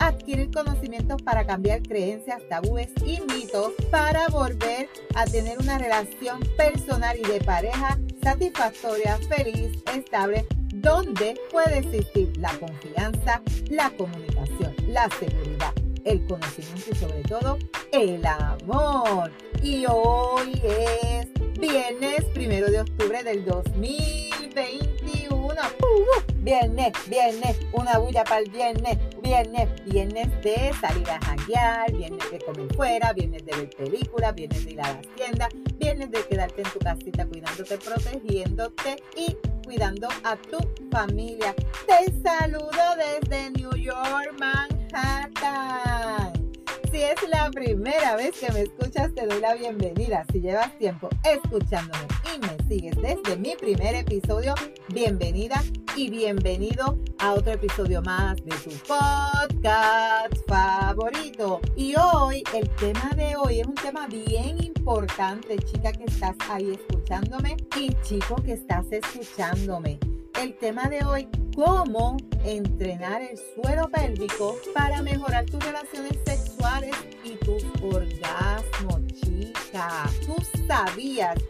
adquirir conocimientos para cambiar creencias, tabúes y mitos para volver a tener una relación personal y de pareja satisfactoria, feliz, estable, donde puede existir la confianza, la comunicación, la seguridad, el conocimiento y sobre todo el amor. Y hoy es viernes primero de octubre del 2021. Viernes, viernes, una bulla para el viernes, viernes, viernes de salir a janguear, viernes de comer fuera, viernes de ver películas, viernes de ir a las tiendas, viernes de quedarte en tu casita cuidándote, protegiéndote y cuidando a tu familia. Te saludo desde New York, Manhattan. Si es la primera vez que me escuchas, te doy la bienvenida. Si llevas tiempo escuchándome y me sigues desde mi primer episodio, bienvenida y bienvenido a otro episodio más de tu podcast favorito. Y hoy, el tema de hoy es un tema bien importante, chica que estás ahí escuchándome y chico que estás escuchándome. El tema de hoy, cómo entrenar el suelo pélvico para mejorar tus relaciones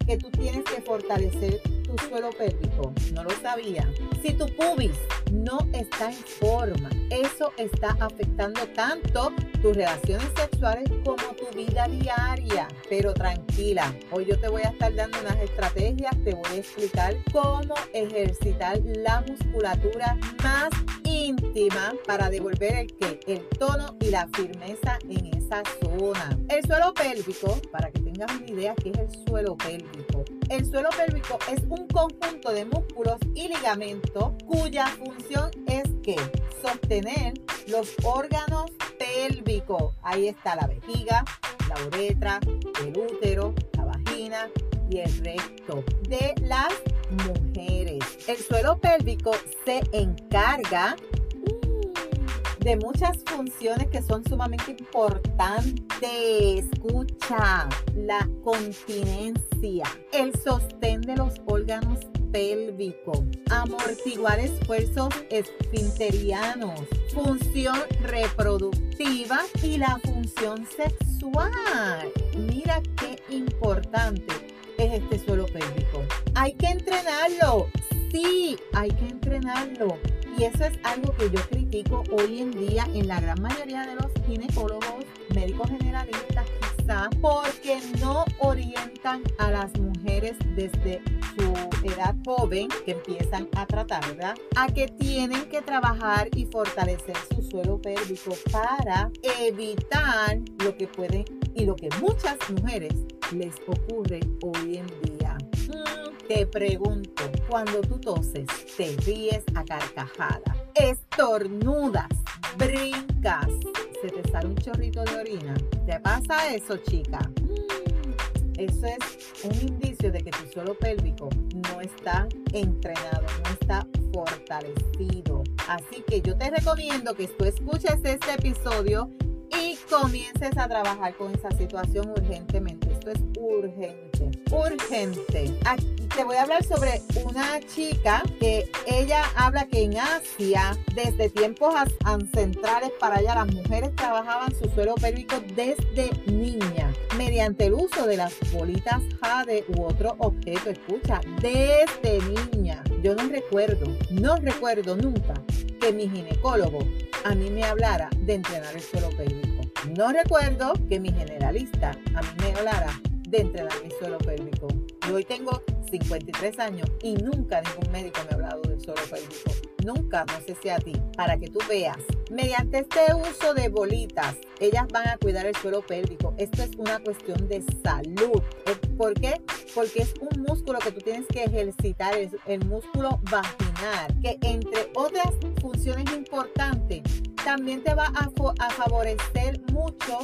que tú tienes que fortalecer tu suelo pélvico? No lo sabía. Si tu pubis no está en forma, eso está afectando tanto tus relaciones sexuales como tu vida diaria. Pero tranquila, hoy yo te voy a estar dando unas estrategias, te voy a explicar cómo ejercitar la musculatura más íntima para devolver el que el tono y la firmeza en zona. El suelo pélvico, para que tengas una idea qué es el suelo pélvico. El suelo pélvico es un conjunto de músculos y ligamentos cuya función es que sostener los órganos pélvicos. Ahí está la vejiga, la uretra, el útero, la vagina y el recto de las mujeres. El suelo pélvico se encarga de muchas funciones que son sumamente importantes. Escucha, la continencia, el sostén de los órganos pélvico, amortiguar esfuerzos esfinterianos, función reproductiva y la función sexual. Mira qué importante es este suelo pélvico. Hay que entrenarlo. Sí, hay que entrenarlo. Y eso es algo que yo critico hoy en día en la gran mayoría de los ginecólogos, médicos generalistas, quizás porque no orientan a las mujeres desde su edad joven que empiezan a tratar, ¿verdad? A que tienen que trabajar y fortalecer su suelo pélvico para evitar lo que pueden y lo que muchas mujeres les ocurre hoy en día. Mm, te pregunto, cuando tú toses, te ríes a carcajada, estornudas, brincas, se te sale un chorrito de orina. ¿Te pasa eso, chica? Eso es un indicio de que tu suelo pélvico no está entrenado, no está fortalecido. Así que yo te recomiendo que tú escuches este episodio y comiences a trabajar con esa situación urgentemente. Esto es urgente, urgente. Te voy a hablar sobre una chica que ella habla que en Asia, desde tiempos ancestrales para allá, las mujeres trabajaban su suelo pélvico desde niña, mediante el uso de las bolitas jade u otro objeto. Escucha, desde niña. Yo no recuerdo, no recuerdo nunca que mi ginecólogo a mí me hablara de entrenar el suelo pélvico. No recuerdo que mi generalista a mí me hablara de entrenar mi suelo pélvico. Yo hoy tengo 53 años y nunca ningún médico me ha hablado del suelo pélvico. Nunca, no sé si a ti, para que tú veas. Mediante este uso de bolitas, ellas van a cuidar el suelo pélvico. Esto es una cuestión de salud. ¿Por qué? Porque es un músculo que tú tienes que ejercitar, el músculo vaginal, que entre otras funciones importantes, también te va a, a favorecer mucho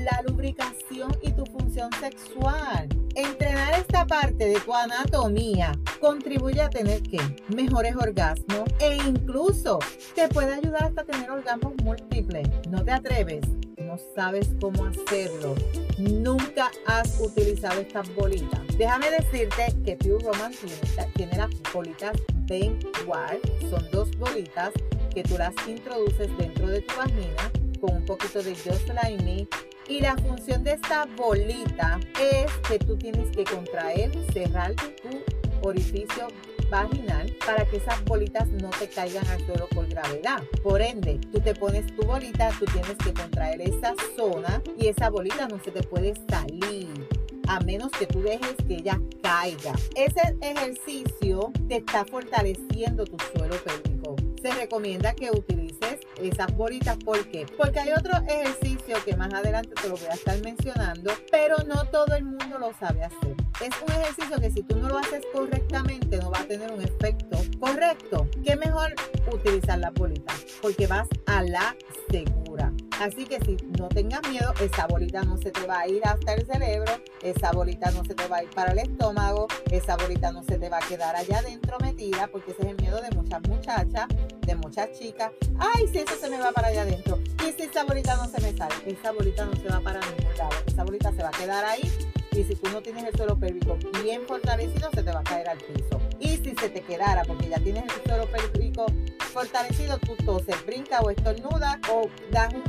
la lubricación y tu función sexual. Entrenar esta parte de tu anatomía contribuye a tener que mejores orgasmos e incluso te puede ayudar hasta tener orgasmos múltiples. No te atreves, no sabes cómo hacerlo. Nunca has utilizado estas bolitas. Déjame decirte que Pure Romance tiene, las bolitas Ben Wild. Son dos bolitas que tú las introduces dentro de tu vagina con un poquito de Just Like Me y la función de esta bolita es que tú tienes que contraer, cerrar tu orificio vaginal para que esas bolitas no te caigan al suelo por gravedad. Por ende, tú te pones tu bolita, tú tienes que contraer esa zona y esa bolita no se te puede salir a menos que tú dejes que ella caiga. Ese ejercicio te está fortaleciendo tu suelo pélvico. Se recomienda que utilices esas bolitas. ¿Por qué? Porque hay otro ejercicio que más adelante te lo voy a estar mencionando, pero no todo el mundo lo sabe hacer. Es un ejercicio que si tú no lo haces correctamente no va a tener un efecto correcto. ¿Qué mejor utilizar las bolitas? Porque vas a la segura. Así que si no tengas miedo, esa bolita no se te va a ir hasta el cerebro, esa bolita no se te va a ir para el estómago, esa bolita no se te va a quedar allá adentro metida, porque ese es el miedo de muchas muchachas, de muchas chicas. Ay, si eso se me va para allá adentro. Y si esa bolita no se me sale, esa bolita no se va para ningún lado. Esa bolita se va a quedar ahí y si tú no tienes el suelo pélvico bien fortalecido, se te va a caer al piso. Y si se te quedara, porque ya tienes el suelo pélvico fortalecido, tú toses, brinca o estornuda o das un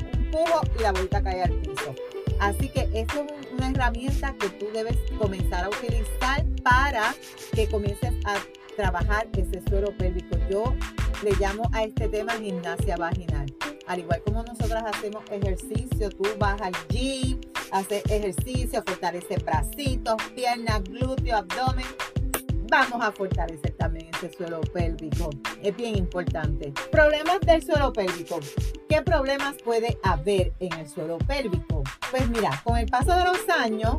y la bolita cae al piso. Así que esto es una herramienta que tú debes comenzar a utilizar para que comiences a trabajar ese suelo pélvico. Yo le llamo a este tema gimnasia vaginal. Al igual como nosotras hacemos ejercicio, tú vas al gym, haces ejercicio, fortaleces bracitos, piernas, glúteo, abdomen vamos a fortalecer también ese suelo pélvico. Es bien importante. Problemas del suelo pélvico. ¿Qué problemas puede haber en el suelo pélvico? Pues mira, con el paso de los años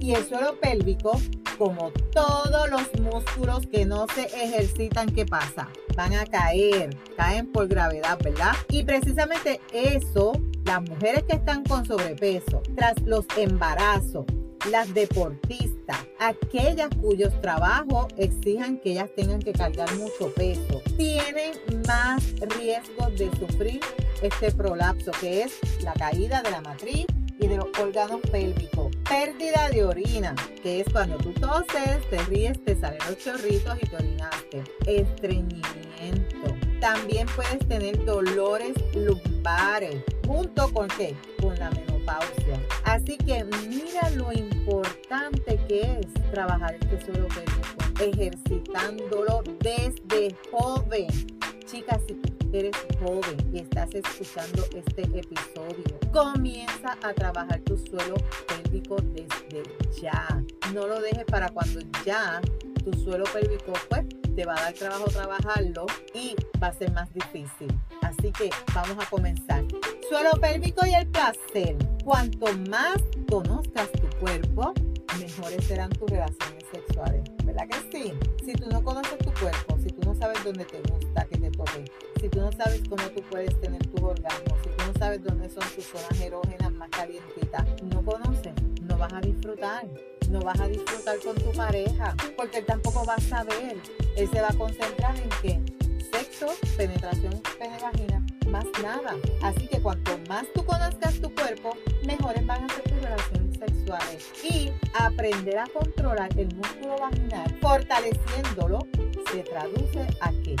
y el suelo pélvico, como todos los músculos que no se ejercitan, ¿qué pasa? Van a caer, caen por gravedad, ¿verdad? Y precisamente eso, las mujeres que están con sobrepeso, tras los embarazos, las deportistas, aquellas cuyos trabajos exijan que ellas tengan que cargar mucho peso, tienen más riesgo de sufrir este prolapso, que es la caída de la matriz y de los órganos pélvicos. Pérdida de orina, que es cuando tú toses, te ríes, te salen los chorritos y te orinaste. Estreñimiento. También puedes tener dolores lumbares, junto con qué? Con la menopausia. Así que mira lo importante que es trabajar este suelo pélvico, ejercitándolo desde joven. Chicas, si tú eres joven y estás escuchando este episodio, comienza a trabajar tu suelo pélvico desde ya. No lo dejes para cuando ya tu suelo pélvico pues te va a dar trabajo trabajarlo y va a ser más difícil. Así que vamos a comenzar. Suelo pélvico y el placer. Cuanto más conozcas tu cuerpo, mejores serán tus relaciones sexuales. ¿Verdad que sí? Si tú no conoces tu cuerpo, si tú no sabes dónde te gusta que te toque, si tú no sabes cómo tú puedes tener tus orgasmos, si tú no sabes dónde son tus zonas erógenas más calientitas, no conoces, no vas a disfrutar. No vas a disfrutar con tu pareja porque él tampoco va a saber. Él se va a concentrar en qué? Sexo, penetración, pene vagina, más nada. Así que cuanto más tú conozcas tu cuerpo, mejores van a ser tus relaciones sexuales. Y aprender a controlar el músculo vaginal, fortaleciéndolo, se traduce a qué?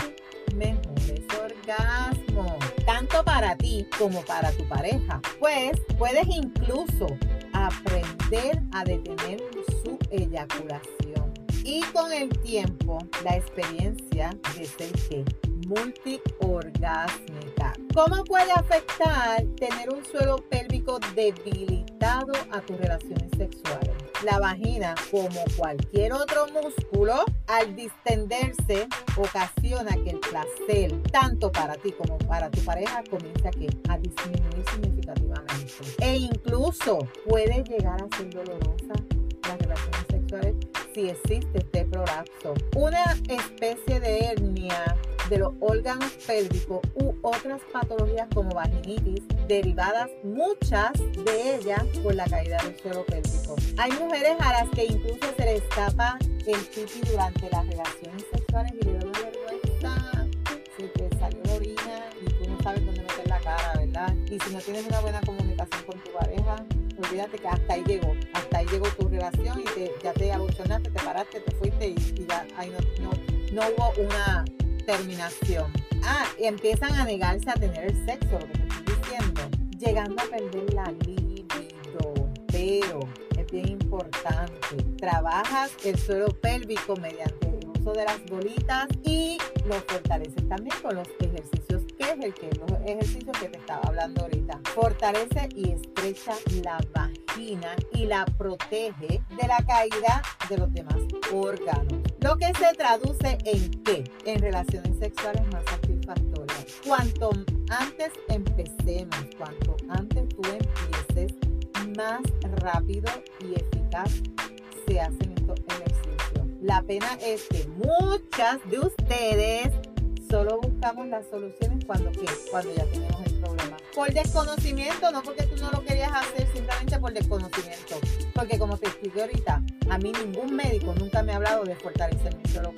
Mejores orgasmos, tanto para ti como para tu pareja. Pues puedes incluso aprender a detener su eyaculación. Y con el tiempo, la experiencia de ser que multiorgásmica. ¿Cómo puede afectar tener un suelo pélvico debilitado a tus relaciones sexuales? La vagina, como cualquier otro músculo, al distenderse, ocasiona que el placer, tanto para ti como para tu pareja, comience a, a disminuir significativamente. E incluso puede llegar a ser dolorosa las relaciones sexuales si existe este prolapso. Una especie de hernia de los órganos pélvicos u otras patologías como vaginitis, derivadas muchas de ellas por la caída del suelo pélvico. Hay mujeres a las que incluso se les escapa el pipi durante las relaciones sexuales y Y si no tienes una buena comunicación con tu pareja, olvídate que hasta ahí llegó, hasta ahí llegó tu relación y ya te te paraste, te fuiste y, ya ahí no, no hubo una terminación. Ah, y empiezan a negarse a tener el sexo, lo que te estoy diciendo, llegando a perder la libido. Pero es bien importante, trabajas el suelo pélvico mediante el uso de las bolitas y lo fortaleces también con los ejercicios que es el que los ejercicios que te estaba hablando ahorita. Fortalece y estrecha la vagina y la protege de la caída de los demás órganos. Lo que se traduce en qué? En relaciones sexuales más satisfactorias. Cuanto antes empecemos, cuanto antes tú empieces, más rápido y eficaz se hacen estos ejercicios. La pena es que muchas de ustedes solo buscamos las soluciones cuando, cuando ya tenemos el problema. Por desconocimiento, no porque tú no lo querías hacer, simplemente por desconocimiento. Porque como te expliqué ahorita, a mí ningún médico nunca me ha hablado de fortalecer mi suelo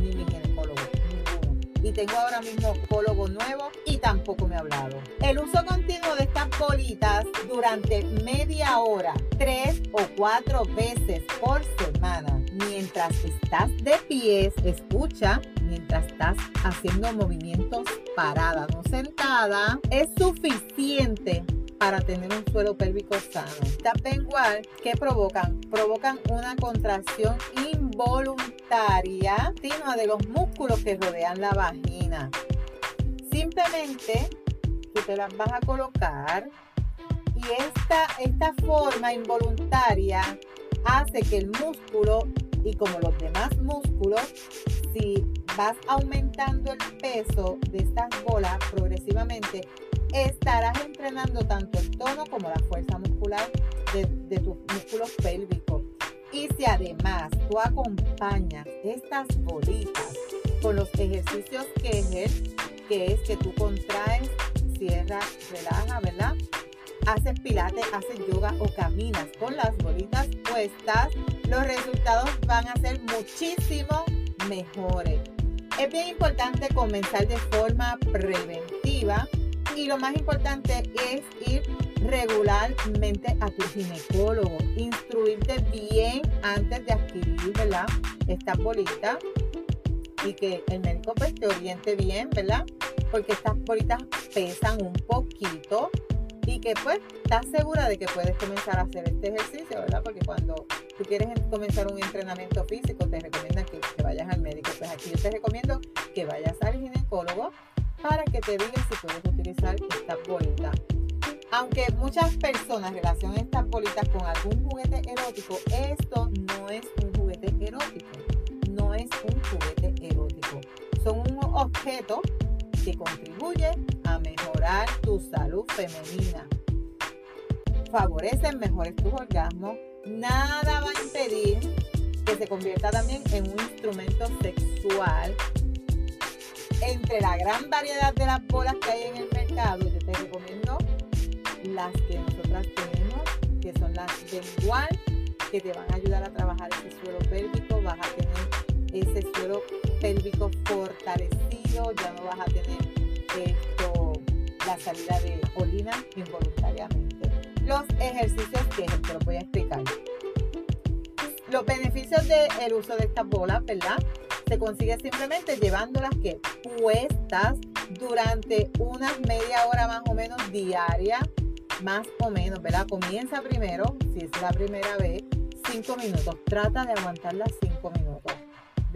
ni mi ginecólogo, ninguno. Y tengo ahora mismo psicólogo nuevo y tampoco me ha hablado. El uso continuo de estas bolitas durante media hora, tres o cuatro veces por semana, mientras estás de pies, escucha, mientras estás haciendo movimientos parada, no sentada, es suficiente para tener un suelo pélvico sano. Tap igual, ¿qué provocan? Provocan una contracción involuntaria continua de los músculos que rodean la vagina. Simplemente tú te las vas a colocar y esta, esta forma involuntaria hace que el músculo y como los demás músculos, si vas aumentando el peso de estas bolas progresivamente, estarás entrenando tanto el tono como la fuerza muscular de, tus músculos pélvicos. Y si además tú acompañas estas bolitas con los ejercicios que es, que es que tú contraes, cierras, relaja, ¿verdad? Haces pilates, haces yoga o caminas con las bolitas puestas, los resultados van a ser muchísimo mejores. Es bien importante comenzar de forma preventiva y lo más importante es ir regularmente a tu ginecólogo, instruirte bien antes de adquirir, ¿verdad? Estas bolitas y que el médico pues te oriente bien, ¿verdad? Porque estas bolitas pesan un poquito y que pues estás segura de que puedes comenzar a hacer este ejercicio, ¿verdad? Porque cuando tú quieres comenzar un entrenamiento físico te recomiendan que, que vayas al médico. Pues aquí yo te recomiendo que vayas al ginecólogo para que te diga si puedes utilizar esta bolita. Aunque muchas personas relacionan estas bolitas con algún juguete erótico, esto no es un juguete erótico. No es un juguete erótico. Son un objeto que contribuye a mejorar tu salud femenina. Favorecen mejores tus orgasmos. Nada va a impedir que se convierta también en un instrumento sexual entre la gran variedad de las bolas que hay en el mercado, yo te recomiendo las que nosotras tenemos, que son las Bengual, que te van a ayudar a trabajar ese suelo pélvico, vas a tener ese suelo pélvico fortalecido, ya no vas a tener esto, la salida de orina involuntariamente. Los ejercicios que te los voy a explicar. Los beneficios del uso de estas bolas, ¿verdad? se consigue simplemente llevándolas que puestas durante unas media hora más o menos diaria, más o menos, ¿verdad? Comienza primero, si es la primera vez, cinco minutos. Trata de aguantar las cinco minutos.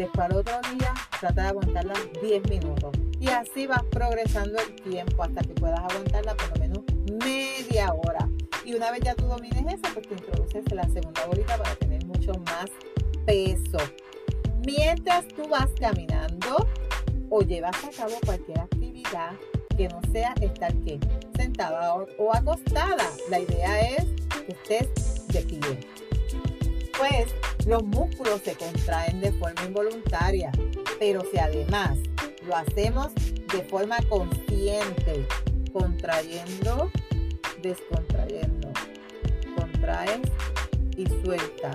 Después al otro día, trata de aguantarla 10 minutos. Y así vas progresando el tiempo hasta que puedas aguantarla por lo menos media hora. Y una vez ya tú domines esa, pues te introduces la segunda bolita para tener mucho más peso. Mientras tú vas caminando o llevas a cabo cualquier actividad que no sea estar sentada o acostada. La idea es que estés de pie. Pues los músculos se contraen de forma involuntaria, pero si además lo hacemos de forma consciente, contrayendo, descontrayendo, contraes y suelta.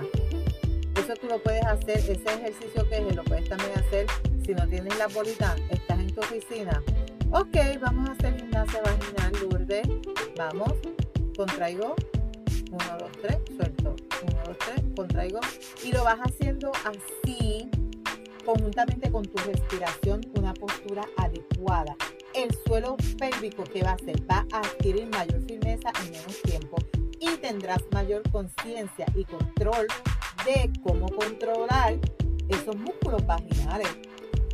Eso tú lo puedes hacer, ese ejercicio que es, lo puedes también hacer si no tienes la bolita, estás en tu oficina. Ok, vamos a hacer gimnasia vaginal, Lourdes. Vamos, contraigo, 1, 2, 3, suelto. 1, 2, 3, contraigo. Y lo vas haciendo así, conjuntamente con tu respiración, una postura adecuada. El suelo pélvico que va a hacer va a adquirir mayor firmeza en menos tiempo y tendrás mayor conciencia y control de cómo controlar esos músculos vaginales.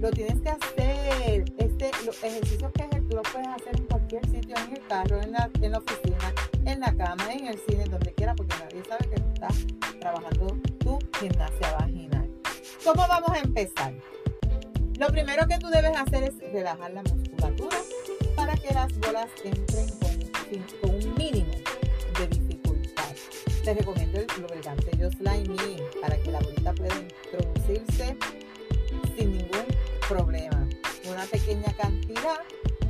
Lo tienes que hacer, este, los ejercicios que lo puedes hacer en cualquier sitio, en el carro, en la, en la oficina, en la cama, en el cine, donde quiera, porque nadie sabe que tú estás trabajando tu gimnasia vaginal. ¿Cómo vamos a empezar? Lo primero que tú debes hacer es relajar la musculatura para que las bolas entren con, un mínimo de dificultad. Te recomiendo el lubricante Just Like Me para que la bolita pueda introducirse sin ningún problema. Una pequeña cantidad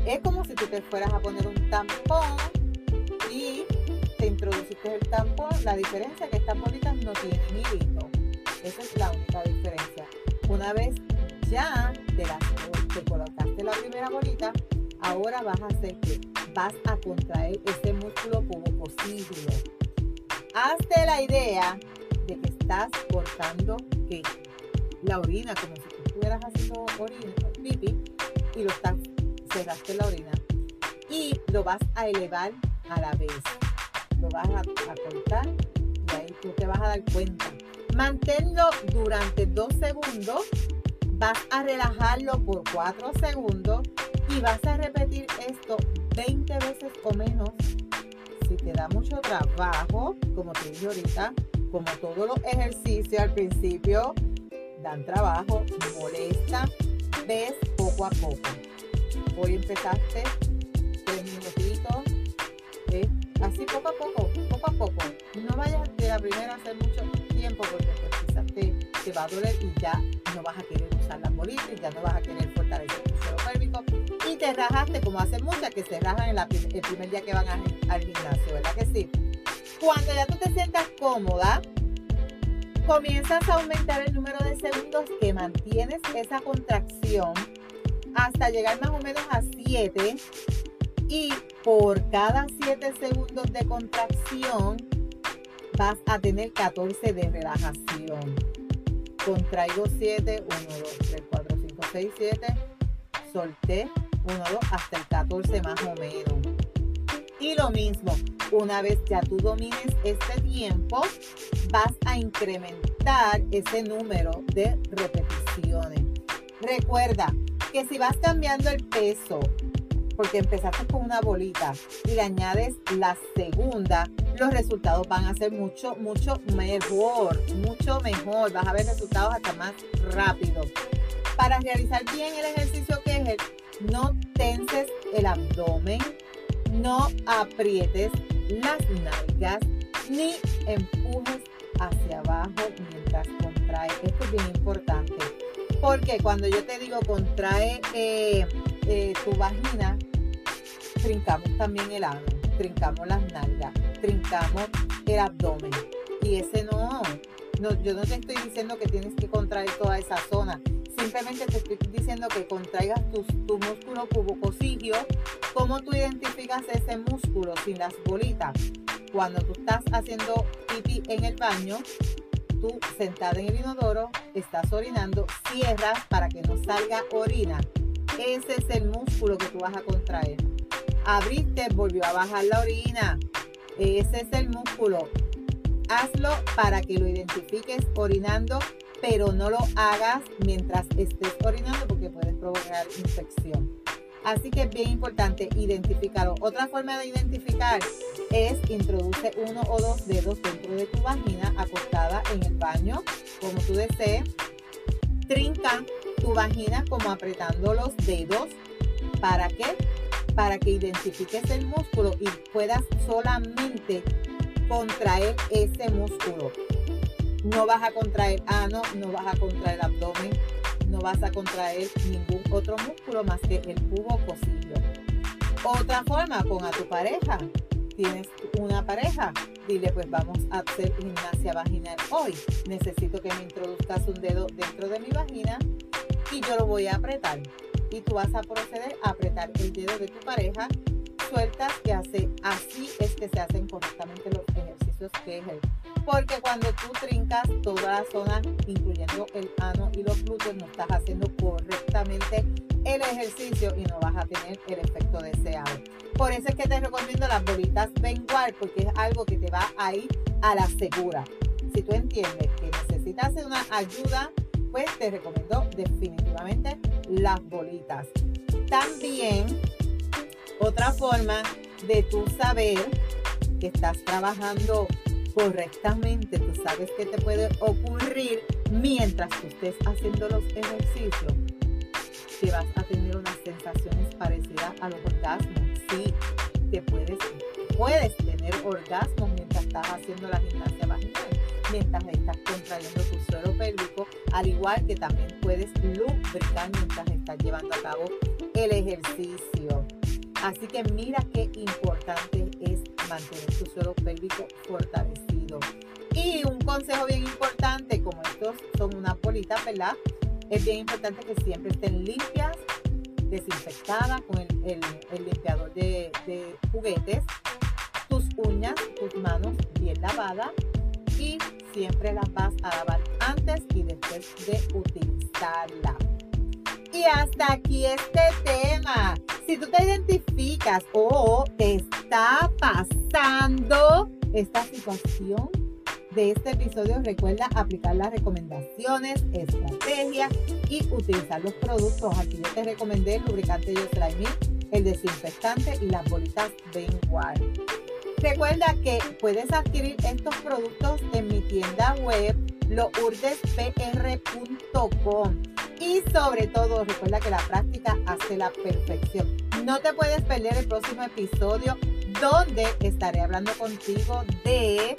es como si tú te fueras a poner un tampón y te introduciste el tampón. La diferencia es que estas bolitas no tienen hilito. Esa es la única diferencia. Una vez ya te, colocaste la primera bolita, ahora vas a hacer que vas a contraer ese músculo posible. Hazte la idea de que estás cortando que la orina, como si tú estuvieras haciendo orina, pipi, y lo estás, cerraste la orina, y lo vas a elevar a la vez. Lo vas a, a cortar y ahí tú te vas a dar cuenta. Manténlo durante dos segundos vas a relajarlo por 4 segundos y vas a repetir esto 20 veces o menos. Si te da mucho trabajo, como te dije ahorita, como todos los ejercicios al principio, dan trabajo, molesta, ves poco a poco. Hoy empezaste tres minutitos, así poco a poco, poco a poco. No vayas de la primera a hacer mucho tiempo porque pues, quizás te, va a doler y ya no vas a querer usar las bolitas, ya no vas a querer fortalecer tu suelo pélvico y te rajaste como hacen muchas que se rajan en el primer día que van al gimnasio, ¿verdad que sí? Cuando ya tú te sientas cómoda, comienzas a aumentar el número de segundos que mantienes esa contracción hasta llegar más o menos a 7 y por cada 7 segundos de contracción vas a tener 14 de relajación contraigo 7, 1, 2, 3, 4, 5, 6, 7, solté 1, 2, hasta el 14 más o menos. Y lo mismo, una vez ya tú domines este tiempo, vas a incrementar ese número de repeticiones. Recuerda que si vas cambiando el peso porque empezaste con una bolita y le añades la segunda, los resultados van a ser mucho, mucho mejor, mucho mejor. Vas a ver resultados hasta más rápido. Para realizar bien el ejercicio que es el, no tenses el abdomen, no aprietes las nalgas, ni empujes hacia abajo mientras contraes. Esto es bien importante. Porque cuando yo te digo contrae eh, eh, tu vagina, trincamos también el ano, trincamos las nalgas, trincamos el abdomen. Y ese no, no, yo no te estoy diciendo que tienes que contraer toda esa zona. Simplemente te estoy diciendo que contraigas tu, tu músculo cubocosigio. ¿Cómo tú identificas ese músculo sin las bolitas? Cuando tú estás haciendo pipí en el baño, tú sentada en el inodoro, estás orinando, cierras para que no salga orina. Ese es el músculo que tú vas a contraer abriste, volvió a bajar la orina. Ese es el músculo. Hazlo para que lo identifiques orinando pero no lo hagas mientras estés orinando porque puedes provocar infección. Así que es bien importante identificarlo. Otra forma de identificar es introduce uno o dos dedos dentro de tu vagina acostada en el baño, como tú desees. Trinca tu vagina como apretando los dedos. ¿Para qué? Para que identifiques el músculo y puedas solamente contraer ese músculo. No vas a contraer ano, no vas a contraer abdomen, no vas a contraer ningún otro músculo más que el cubo costillo. Otra forma, con a tu pareja. Tienes una pareja, dile pues vamos a hacer gimnasia vaginal hoy. Necesito que me introduzcas un dedo dentro de mi vagina y yo lo voy a apretar. Y tú vas a proceder a apretar el dedo de tu pareja. Sueltas que hace, así es que se hacen correctamente los ejercicios que es el porque cuando tú trincas toda la zona, incluyendo el ano y los glúteos, no estás haciendo correctamente el ejercicio y no vas a tener el efecto deseado. Por eso es que te recomiendo las bolitas Benguard, porque es algo que te va a ir a la segura. Si tú entiendes que necesitas una ayuda, pues te recomiendo definitivamente las bolitas. También, otra forma de tú saber que estás trabajando correctamente, tú sabes que te puede ocurrir mientras tú estés haciendo los ejercicios, que vas a tener unas sensaciones parecidas a los orgasmos. Sí, que puedes, puedes tener orgasmos mientras estás haciendo la gimnasia vaginal, mientras estás contrayendo tu suelo pélvico, al igual que también puedes lubricar mientras estás llevando a cabo el ejercicio. Así que mira qué importante mantener tu suelo pélvico fortalecido. Y un consejo bien importante, como estos son una polita, ¿verdad? Es bien importante que siempre estén limpias, desinfectadas con el, limpiador de, de juguetes, tus uñas, tus manos bien lavadas y siempre las vas a lavar antes y después de utilizarla. Y hasta aquí este tema. Si tú te identificas o te está pasando esta situación de este episodio, recuerda aplicar las recomendaciones, estrategias y utilizar los productos. Aquí yo te recomendé el lubricante Yoslime, el desinfectante y las bolitas Benguard. Recuerda que puedes adquirir estos productos en mi tienda web lourdespr.com y sobre todo, recuerda que la práctica hace la perfección. No te puedes perder el próximo episodio donde estaré hablando contigo de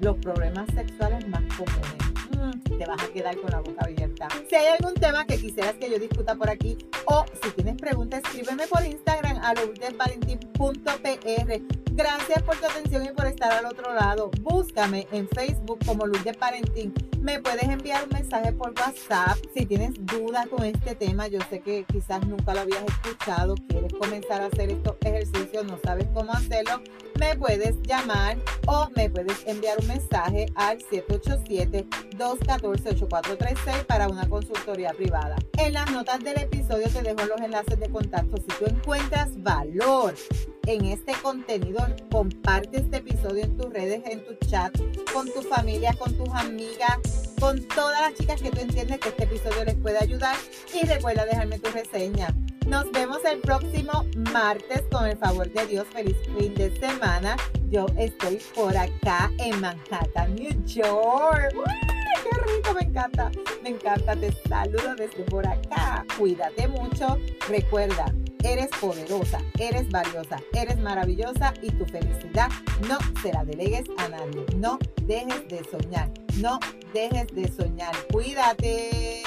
los problemas sexuales más comunes. Mm, te vas a quedar con la boca abierta. Si hay algún tema que quisieras que yo discuta por aquí o si tienes preguntas, escríbeme por Instagram a lourdesvalentín.pr. Gracias por tu atención y por estar al otro lado. Búscame en Facebook como Lourdes Valentín me puedes enviar un mensaje por WhatsApp si tienes dudas con este tema. Yo sé que quizás nunca lo habías escuchado, quieres comenzar a hacer estos ejercicios, no sabes cómo hacerlo. Me puedes llamar o me puedes enviar un mensaje al 787-214-8436 para una consultoría privada. En las notas del episodio te dejo los enlaces de contacto. Si tú encuentras valor en este contenido, comparte este episodio en tus redes, en tu chat, con tu familia, con tus amigas, con todas las chicas que tú entiendes que este episodio les puede ayudar. Y recuerda dejarme tu reseña. Nos vemos el próximo martes con el favor de Dios. Feliz fin de semana. Yo estoy por acá en Manhattan, New York. ¡Qué rico! Me encanta. Me encanta. Te saludo desde por acá. Cuídate mucho. Recuerda, eres poderosa, eres valiosa, eres maravillosa y tu felicidad no se la delegues a nadie. No dejes de soñar, no dejes de soñar. Cuídate.